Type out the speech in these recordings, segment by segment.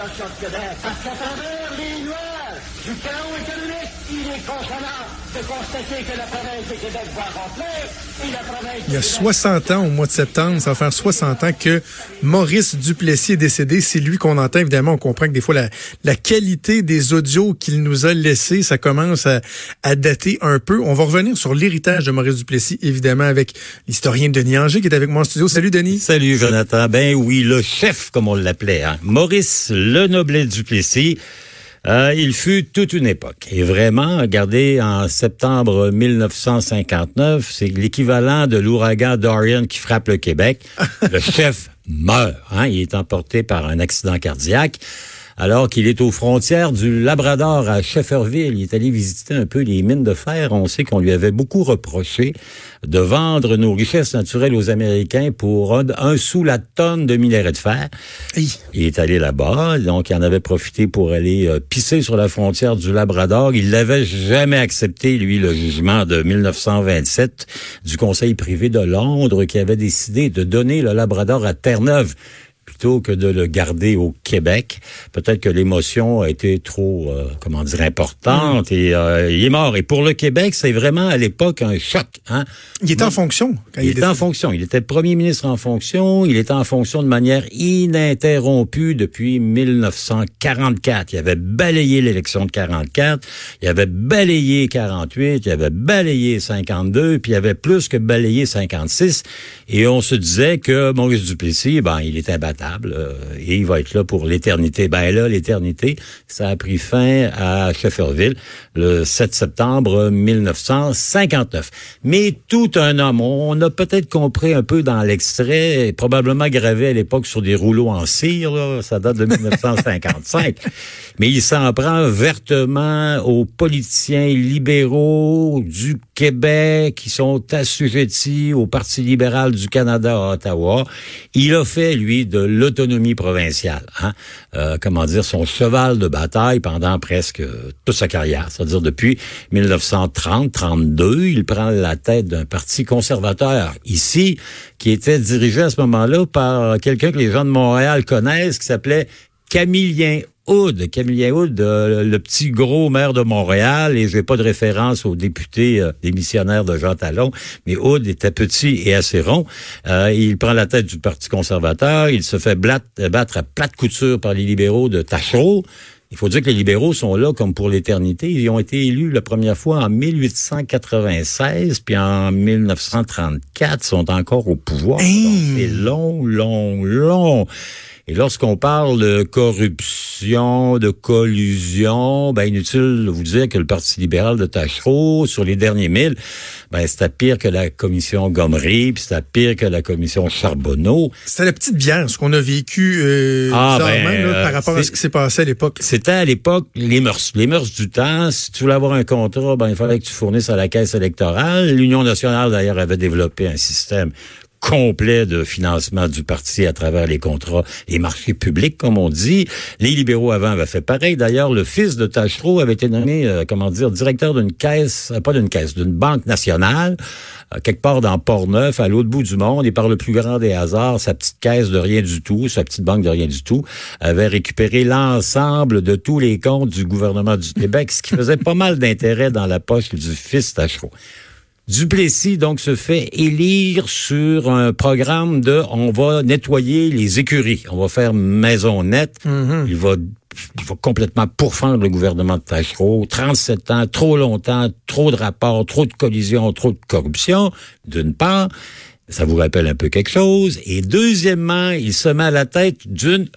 De la population de du chaos économique, il est consolant de constater que la province de Québec va remplir et la province Il y a de Québec 60 ans, au mois de septembre, ça va faire 60 ans que Maurice Duplessis est décédé. C'est lui qu'on entend, évidemment. On comprend que des fois, la, la qualité des audios qu'il nous a laissés, ça commence à, à dater un peu. On va revenir sur l'héritage de Maurice Duplessis, évidemment, avec l'historien Denis Anger qui est avec moi en studio. Salut, Denis. Salut Jonathan. Ben oui, le chef, comme on l'appelait, hein. Maurice Le Noblet Duplessis. Euh, il fut toute une époque. Et vraiment, regardez, en septembre 1959, c'est l'équivalent de l'ouragan Dorian qui frappe le Québec. le chef meurt. Hein. Il est emporté par un accident cardiaque. Alors qu'il est aux frontières du Labrador à Shefferville, il est allé visiter un peu les mines de fer. On sait qu'on lui avait beaucoup reproché de vendre nos richesses naturelles aux Américains pour un, un sou la tonne de minerais de fer. Il est allé là-bas, donc il en avait profité pour aller euh, pisser sur la frontière du Labrador. Il n'avait jamais accepté, lui, le jugement de 1927 du Conseil privé de Londres qui avait décidé de donner le Labrador à Terre-Neuve plutôt que de le garder au Québec. Peut-être que l'émotion a été trop, euh, comment dire, importante et euh, il est mort. Et pour le Québec, c'est vraiment à l'époque un choc. Hein? Il était en fonction. Quand Il est était en décédé. fonction. Il était premier ministre en fonction. Il était en fonction de manière ininterrompue depuis 1944. Il avait balayé l'élection de 44. Il avait balayé 48. Il avait balayé 52. Puis il avait plus que balayé 56. Et on se disait que Maurice Duplessis, ben, il était euh, et il va être là pour l'éternité. Ben là, l'éternité, ça a pris fin à Shefferville le 7 septembre 1959. Mais tout un homme, on a peut-être compris un peu dans l'extrait, probablement gravé à l'époque sur des rouleaux en cire, là, ça date de 1955. Mais il s'en prend vertement aux politiciens libéraux du Québec qui sont assujettis au Parti libéral du Canada à Ottawa. Il a fait, lui, de l'autonomie provinciale, hein, euh, comment dire, son cheval de bataille pendant presque toute sa carrière. C'est-à-dire depuis 1930-32, il prend la tête d'un parti conservateur ici, qui était dirigé à ce moment-là par quelqu'un que les gens de Montréal connaissent, qui s'appelait Camillien Hood. Camillien Hood, euh, le petit gros maire de Montréal, et j'ai pas de référence au député euh, démissionnaire de Jean Talon, mais Hood était petit et assez rond. Euh, il prend la tête du Parti conservateur, il se fait battre à plate couture par les libéraux de Tachereau. Il faut dire que les libéraux sont là comme pour l'éternité. Ils ont été élus la première fois en 1896, puis en 1934, ils sont encore au pouvoir. C'est long, long, long. Et lorsqu'on parle de corruption, de collusion, ben inutile de vous dire que le Parti libéral de Tachereau, sur les derniers mille, ben c'était pire que la commission Gomery, puis c'était pire que la commission Charbonneau. C'était la petite bière, ce qu'on a vécu euh, Ah, bizarrement, ben, là, par euh, rapport à ce qui s'est passé à l'époque. C'était à l'époque les mœurs. Les mœurs du temps. Si tu voulais avoir un contrat, ben, il fallait que tu fournisses à la caisse électorale. L'Union nationale, d'ailleurs, avait développé un système complet de financement du parti à travers les contrats et marchés publics, comme on dit. Les libéraux avant avaient fait pareil. D'ailleurs, le fils de Tachereau avait été nommé, euh, comment dire, directeur d'une caisse, euh, pas d'une caisse, d'une banque nationale, euh, quelque part dans Port-Neuf, à l'autre bout du monde, et par le plus grand des hasards, sa petite caisse de rien du tout, sa petite banque de rien du tout, avait récupéré l'ensemble de tous les comptes du gouvernement du Québec, ce qui faisait pas mal d'intérêt dans la poche du fils Tachereau. Duplessis, donc, se fait élire sur un programme de on va nettoyer les écuries, on va faire maison nette. Il va il va complètement pourfendre le gouvernement de Tachereau. 37 ans, trop longtemps, trop de rapports, trop de collisions, trop de corruption, d'une part. Ça vous rappelle un peu quelque chose. Et deuxièmement, il se met à la tête d'une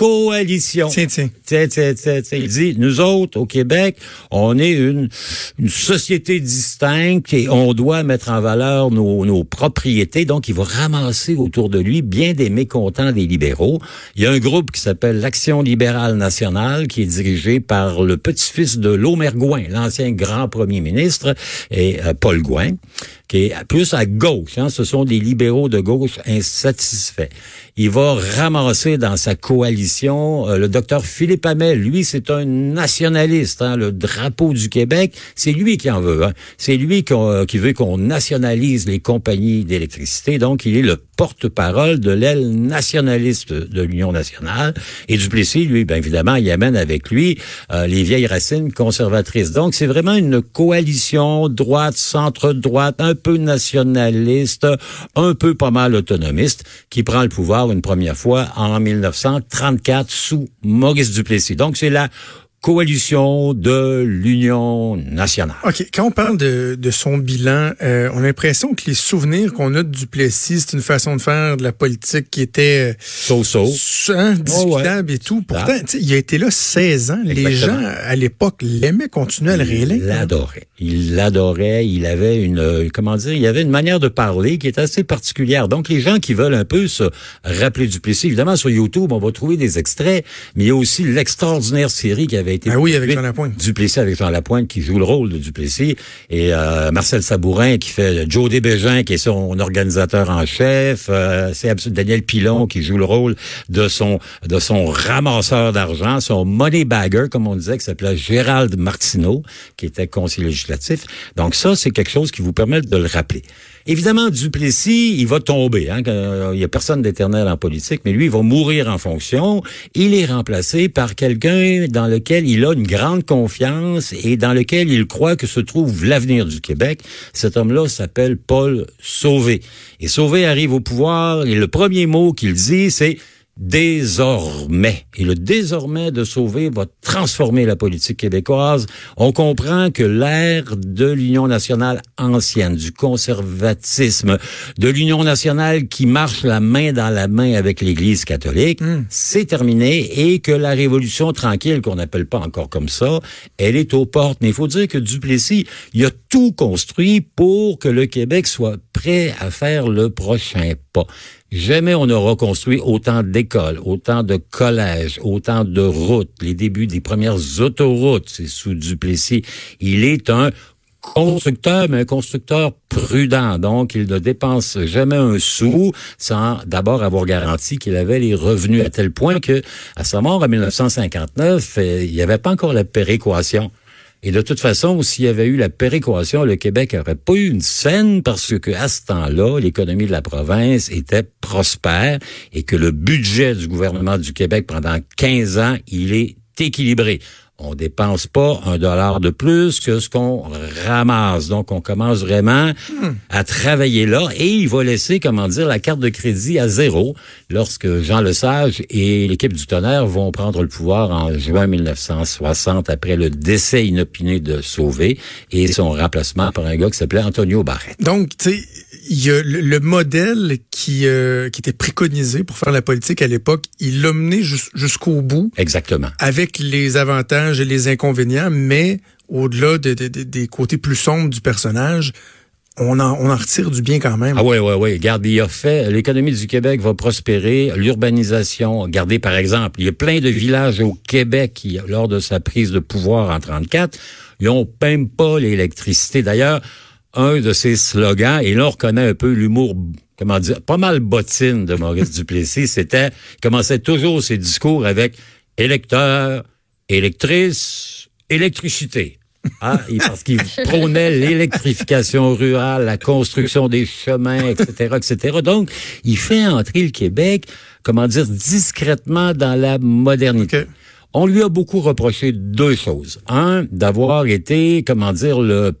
coalition. Tiens, tiens. Tiens, tiens, tiens, tiens. Il dit, nous autres, au Québec, on est une, une société distincte et on doit mettre en valeur nos, nos propriétés. Donc, il va ramasser autour de lui bien des mécontents des libéraux. Il y a un groupe qui s'appelle l'Action libérale nationale, qui est dirigé par le petit-fils de Lomer Gouin, l'ancien grand premier ministre, et euh, Paul Gouin qui est plus à gauche. Hein, ce sont des libéraux de gauche insatisfaits. Il va ramasser dans sa coalition euh, le docteur Philippe Hamel. Lui, c'est un nationaliste. Hein, le drapeau du Québec, c'est lui qui en veut. Hein. C'est lui euh, qui veut qu'on nationalise les compagnies d'électricité. Donc, il est le porte-parole de l'aile nationaliste de l'Union nationale. Et Duplessis, lui, bien évidemment, il amène avec lui euh, les vieilles racines conservatrices. Donc, c'est vraiment une coalition droite, centre-droite, un peu nationaliste, un peu pas mal autonomiste, qui prend le pouvoir une première fois en 1934 sous Maurice Duplessis. Donc, c'est la coalition de l'Union nationale. OK. Quand on parle de, de son bilan, euh, on a l'impression que les souvenirs qu'on a de Duplessis, c'est une façon de faire de la politique qui était... So-so. Hein, discutable et tout. Pourtant, il a été là 16 ans. Les gens, à l'époque, l'aimaient continuer à le réélire. Il l'adorait. Il l'adorait. Il avait une... euh, Comment dire? Il avait une manière de parler qui est assez particulière. Donc, les gens qui veulent un peu se rappeler Duplessis, évidemment, sur YouTube, on va trouver des extraits, mais il y a aussi l'extraordinaire série qui avait été Ah oui, avec Jean Lapointe. Duplessis avec Jean Lapointe qui joue le rôle de Duplessis et euh, Marcel Sabourin qui fait Joe Desbégin qui est son organisateur en chef, euh, c'est Daniel Pilon qui joue le rôle de son de son ramasseur d'argent, son money bagger comme on disait qui s'appelait Gérald Martineau qui était conseiller législatif. Donc ça c'est quelque chose qui vous permet de le rappeler. Évidemment, Duplessis, il va tomber. Hein, que- il y a personne d'éternel en politique, mais lui, il va mourir en fonction. Il est remplacé par quelqu'un dans lequel il a une grande confiance et dans lequel il croit que se trouve l'avenir du Québec. Cet homme-là s'appelle Paul Sauvé. Et Sauvé arrive au pouvoir et le premier mot qu'il dit, c'est désormais. Et le désormais de Sauvé va transformer la politique québécoise. On comprend que l'ère de l'Union nationale ancienne, du conservatisme, de l'Union nationale qui marche la main dans la main avec l'Église catholique, c'est terminé et que la révolution tranquille, qu'on n'appelle pas encore comme ça, elle est aux portes. Mais il faut dire que Duplessis, il a tout construit pour que le Québec soit prêt à faire le prochain pas. Jamais on aura construit autant d'écoles, autant de collèges, autant de routes, les débuts des premières autoroutes, c'est sous Duplessis. Il est un constructeur, mais un constructeur prudent. Donc, il ne dépense jamais un sou sans d'abord avoir garanti qu'il avait les revenus à tel point que, à sa mort en 1959, euh, il n'y avait pas encore la péréquation. Et de toute façon, s'il y avait eu la péréquation, le Québec n'aurait pas eu une scène parce que à ce temps-là, l'économie de la province était prospère et que le budget du gouvernement du Québec pendant 15 ans, il est équilibré. On dépense pas un dollar de plus que ce qu'on ramasse. Donc, on commence vraiment à travailler là et il va laisser, comment dire, la carte de crédit à zéro lorsque Jean Lesage et l'équipe du tonnerre vont prendre le pouvoir en juin 1960 après le décès inopiné de Sauvé et son remplacement par un gars qui s'appelait Antonio Barrett. Donc, tu sais, il y a le, le modèle qui, euh, qui était préconisé pour faire la politique à l'époque, il l'a mené jus- jusqu'au bout Exactement. avec les avantages et les inconvénients, mais au-delà de- de- de- des côtés plus sombres du personnage, on en, on en retire du bien quand même. Ah ouais, ouais, ouais. Regarde, il a fait, l'économie du Québec va prospérer, l'urbanisation. Regardez, par exemple, il y a plein de villages au Québec qui, lors de sa prise de pouvoir en 34, ils ont même pas l'électricité. D'ailleurs, un de ses slogans, et là, on reconnaît un peu l'humour, comment dire, pas mal bottine de Maurice Duplessis, c'était, il commençait toujours ses discours avec électeurs, électrices, électricité. Ah, parce qu'il prônait l'électrification rurale, la construction des chemins, etc., etc. Donc, il fait entrer le Québec, comment dire, discrètement dans la modernité. On lui a beaucoup reproché deux choses. Un, d'avoir été, comment dire, le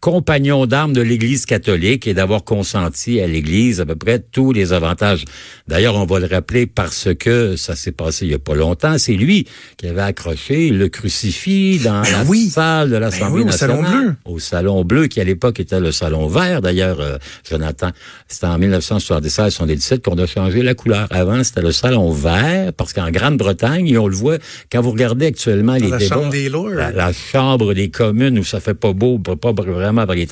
compagnon d'armes de l'Église catholique et d'avoir consenti à l'Église à peu près tous les avantages. D'ailleurs, on va le rappeler parce que ça s'est passé il y a pas longtemps. C'est lui qui avait accroché le crucifix dans Ben la oui. salle de l'Assemblée Ben oui, au Salon nationale. Bleu. Au Salon Bleu, qui à l'époque était le Salon Vert. D'ailleurs, euh, Jonathan, c'était en 1976-77 qu'on a changé la couleur. Avant, c'était le Salon Vert, parce qu'en Grande-Bretagne, et on le voit, quand vous regardez actuellement les la débats... Chambre des Lords. la- la chambre des communes où ça fait pas beau, pas pas vraiment les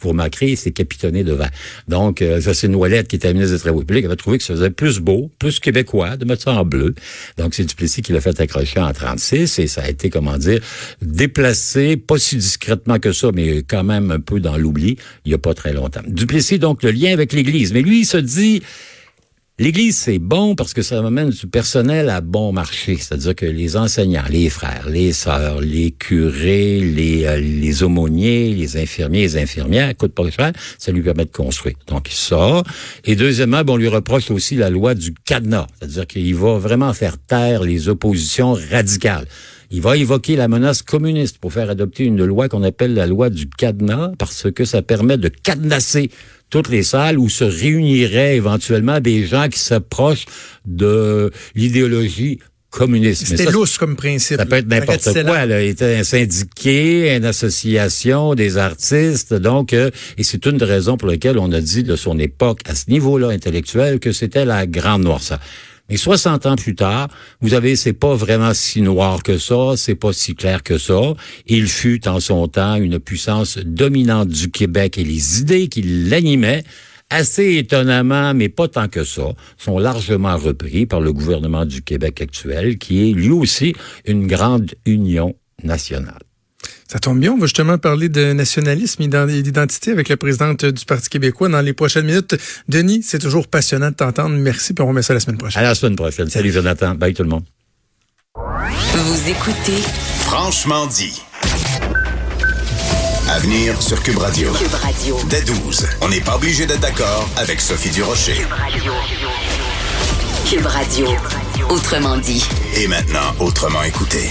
vous remarquerez, c'est capitonné de vert. Donc, euh, Jocelyne Ouellette, qui était ministre des Travaux publics, avait trouvé que ça faisait plus beau, plus québécois, de mettre ça en bleu. Donc, c'est Duplessis qui l'a fait accrocher en 36 et ça a été, comment dire, déplacé, pas si discrètement que ça, mais quand même un peu dans l'oubli, il y a pas très longtemps. Duplessis, donc, le lien avec l'Église. Mais lui, il se dit, L'Église, c'est bon parce que ça amène du personnel à bon marché. C'est-à-dire que les enseignants, les frères, les sœurs, les curés, les, euh, les aumôniers, les infirmiers, les infirmières, coûtent pas cher, ça lui permet de construire. Donc, ça. Et deuxièmement, bon, on lui reproche aussi la loi du cadenas. C'est-à-dire qu'il va vraiment faire taire les oppositions radicales. Il va évoquer la menace communiste pour faire adopter une loi qu'on appelle la loi du cadenas parce que ça permet de cadenasser toutes les salles où se réuniraient éventuellement des gens qui s'approchent de l'idéologie communiste. C'était lousse comme principe. ça peut être n'importe quoi. Là. Était un syndiqué, une association, des artistes. Donc, euh, et c'est une des raisons pour lesquelles on a dit de son époque, à ce niveau-là intellectuel, que c'était la grande noirceur. Mais 60 ans plus tard, vous avez, c'est pas vraiment si noir que ça, c'est pas si clair que ça. Il fut en son temps une puissance dominante du Québec et les idées qui l'animaient assez étonnamment, mais pas tant que ça, sont largement repris par le gouvernement du Québec actuel, qui est lui aussi une grande union nationale. Ça tombe bien, on va justement parler de nationalisme et d'ident- d'identité avec la présidente du Parti québécois dans les prochaines minutes. Denis, c'est toujours passionnant de t'entendre. Merci, puis on remet ça la semaine prochaine. À la semaine prochaine. Salut Jonathan. Bye tout le monde. Vous écoutez Franchement dit. À venir sur Cube Radio. Cube Radio. Dès 12, on n'est pas obligé d'être d'accord avec Sophie Durocher. Cube Radio. Autrement dit. Et maintenant, autrement écouté.